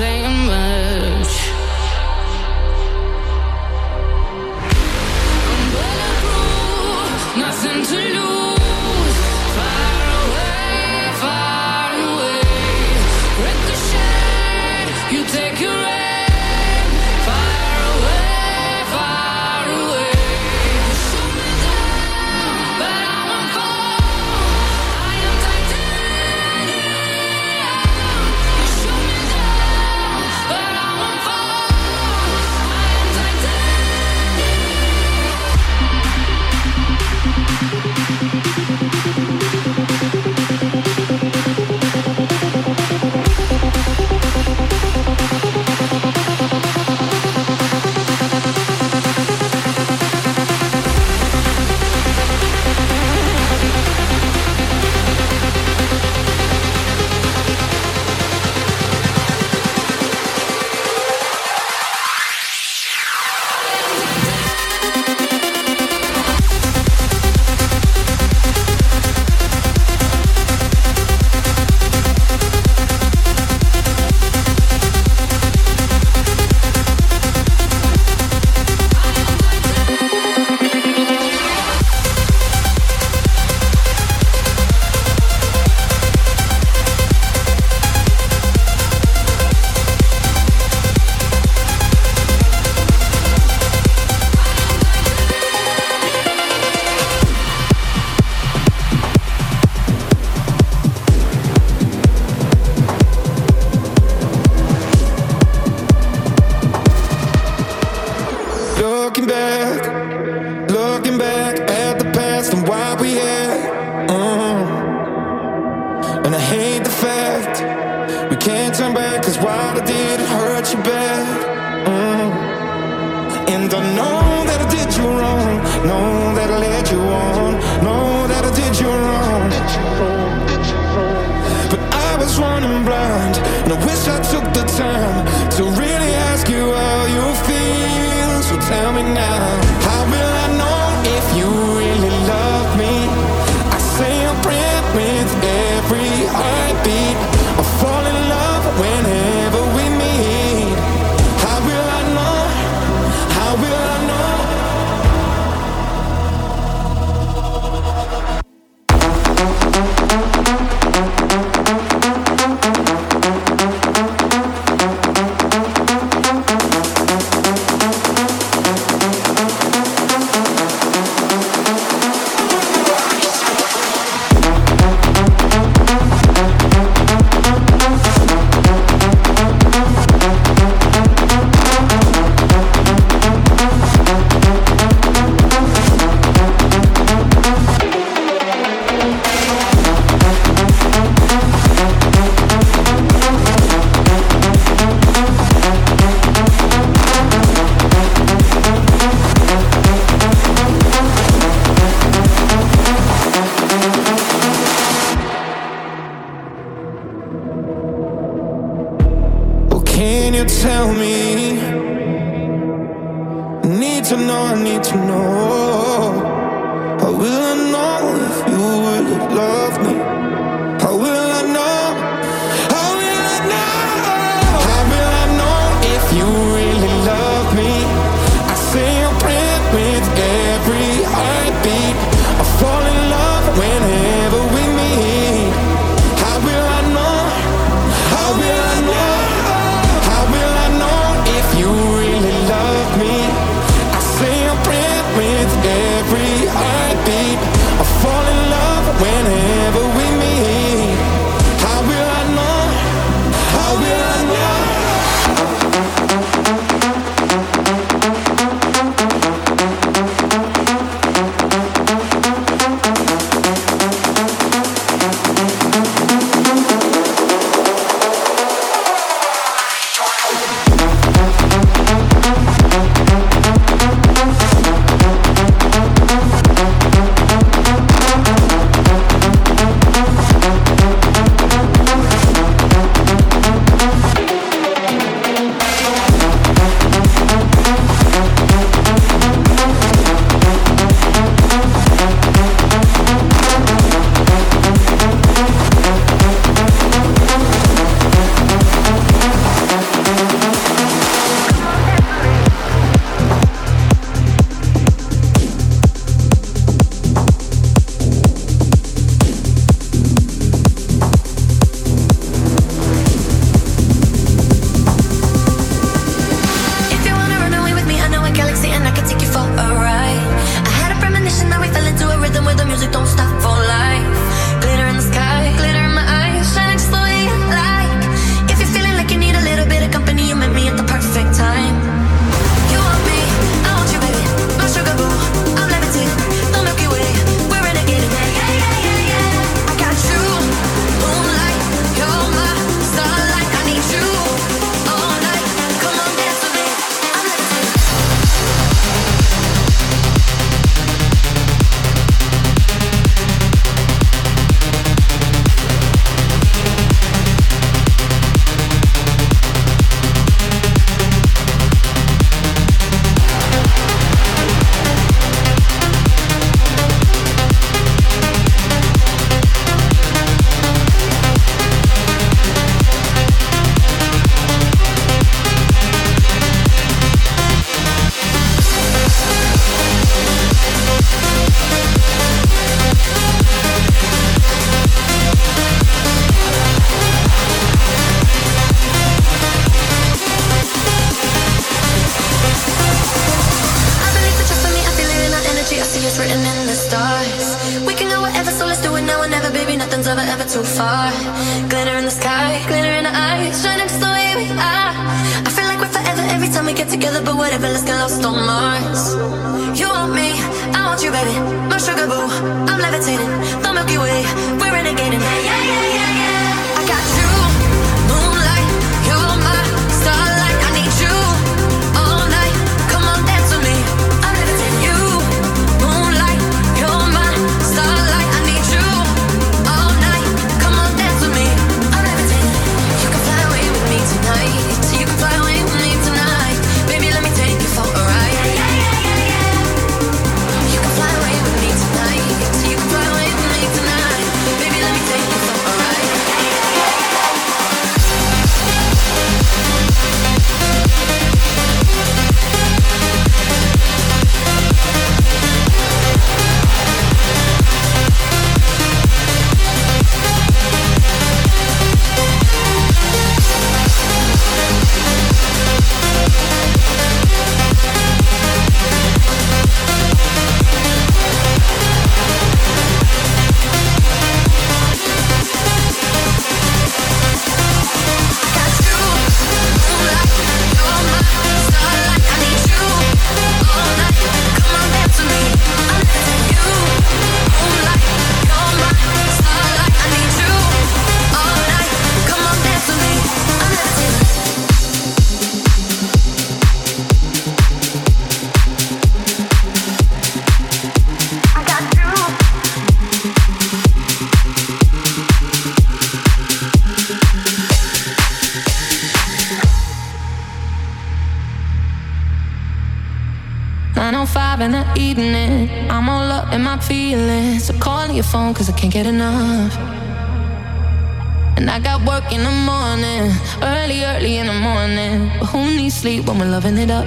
Same. my And I hate the fact we can't turn back, cause what I did hurt you bad. Mm. And I know that I did you wrong, know that I led you on, know that I did you wrong. But I was running blind, and I wish I took the time to really ask you how you feel. So tell me now. i feeling. So call your phone, cause I can't get enough. And I got work in the morning, early, early in the morning. But who needs sleep when we're loving it up?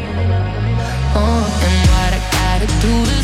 Oh, and what I gotta do to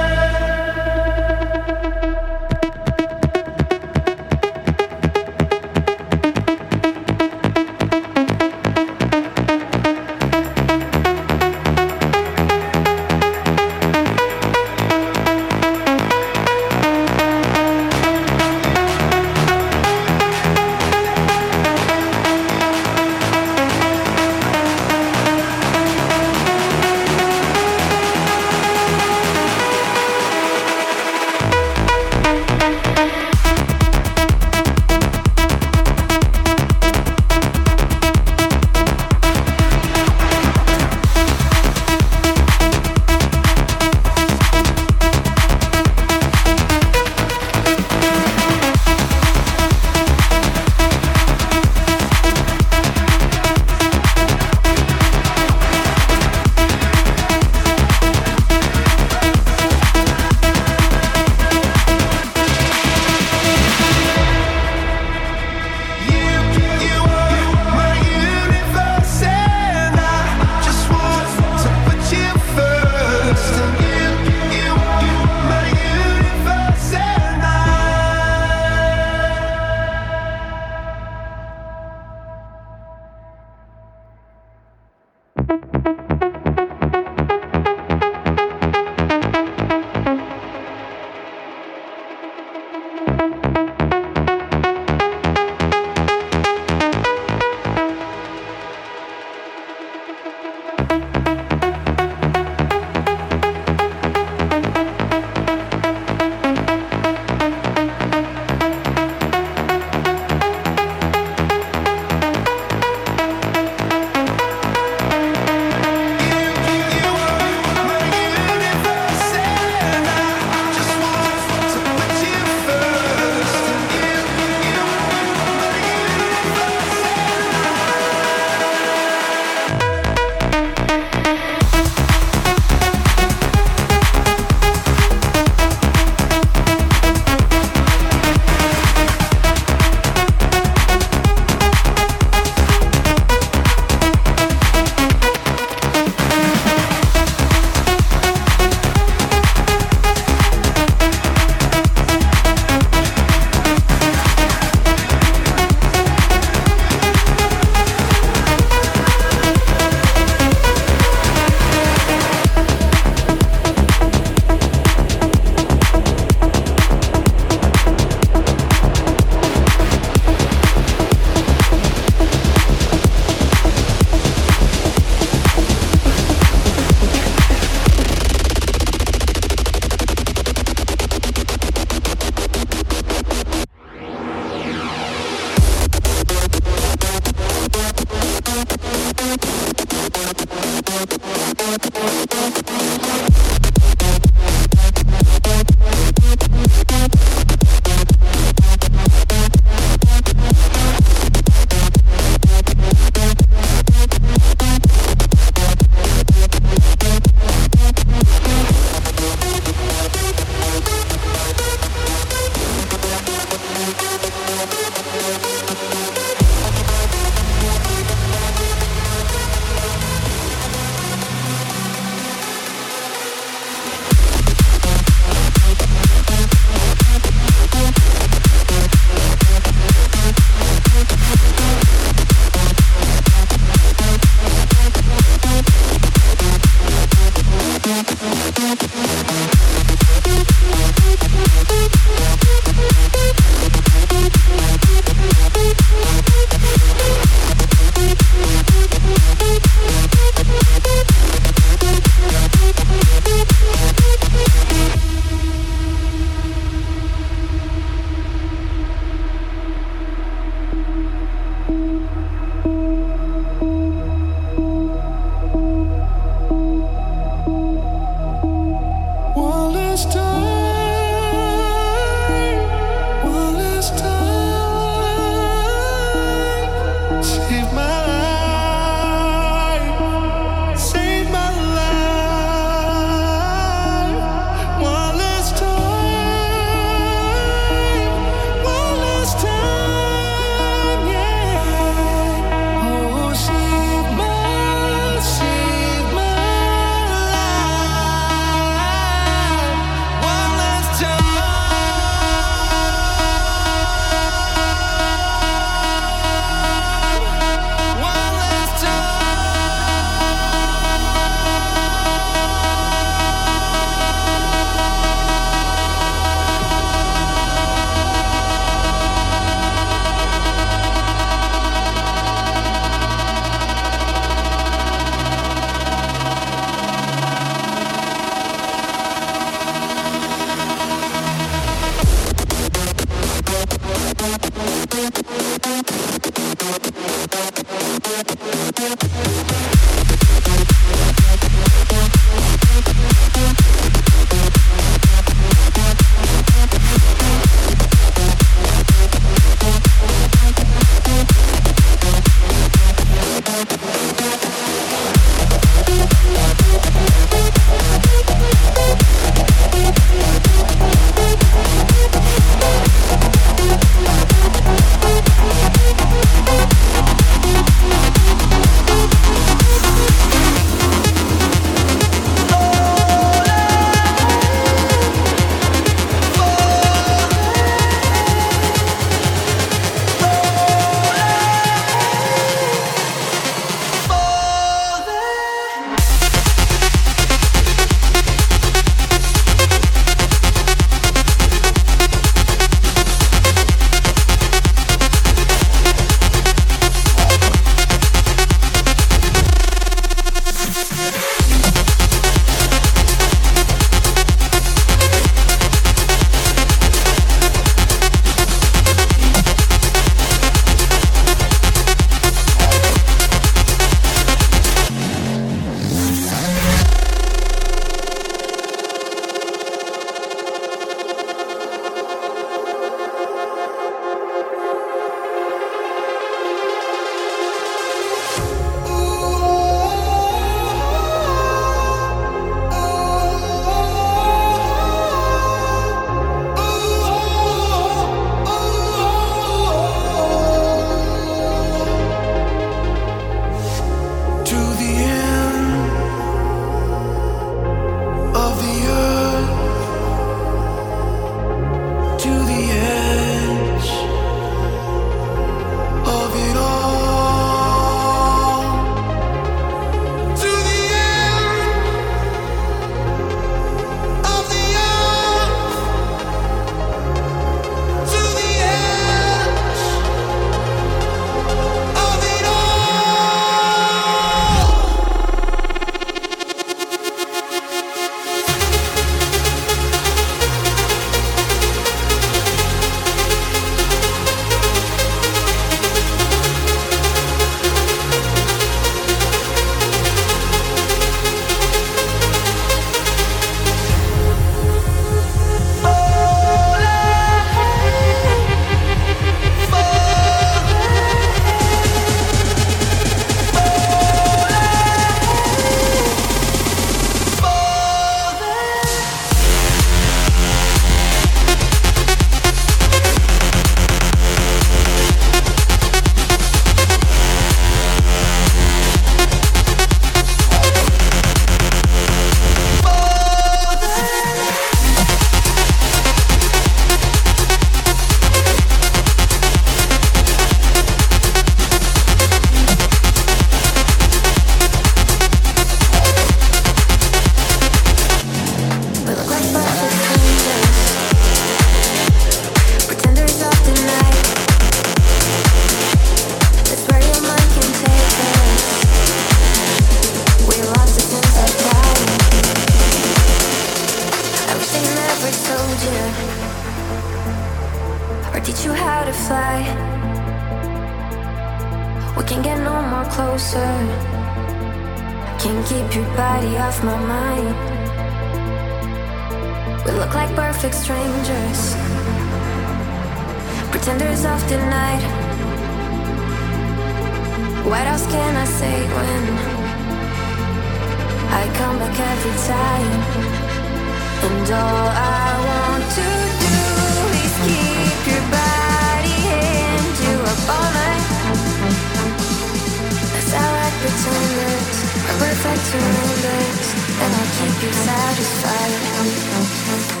satisfied.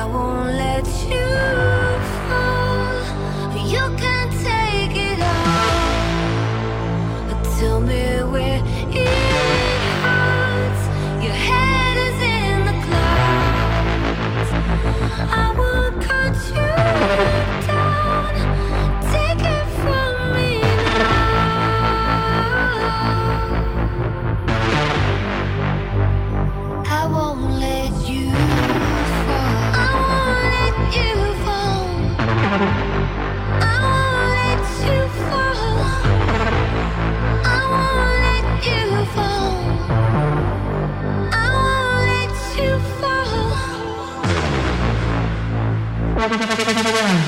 I won't let you fall. You can take it all. Tell me where it hurts. Your head is in the clouds. I won't cut you. Música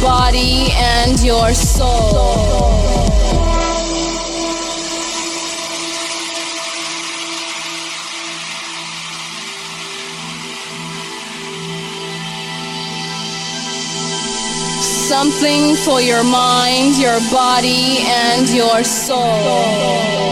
Body, and your soul. Something for your mind, your body, and your soul.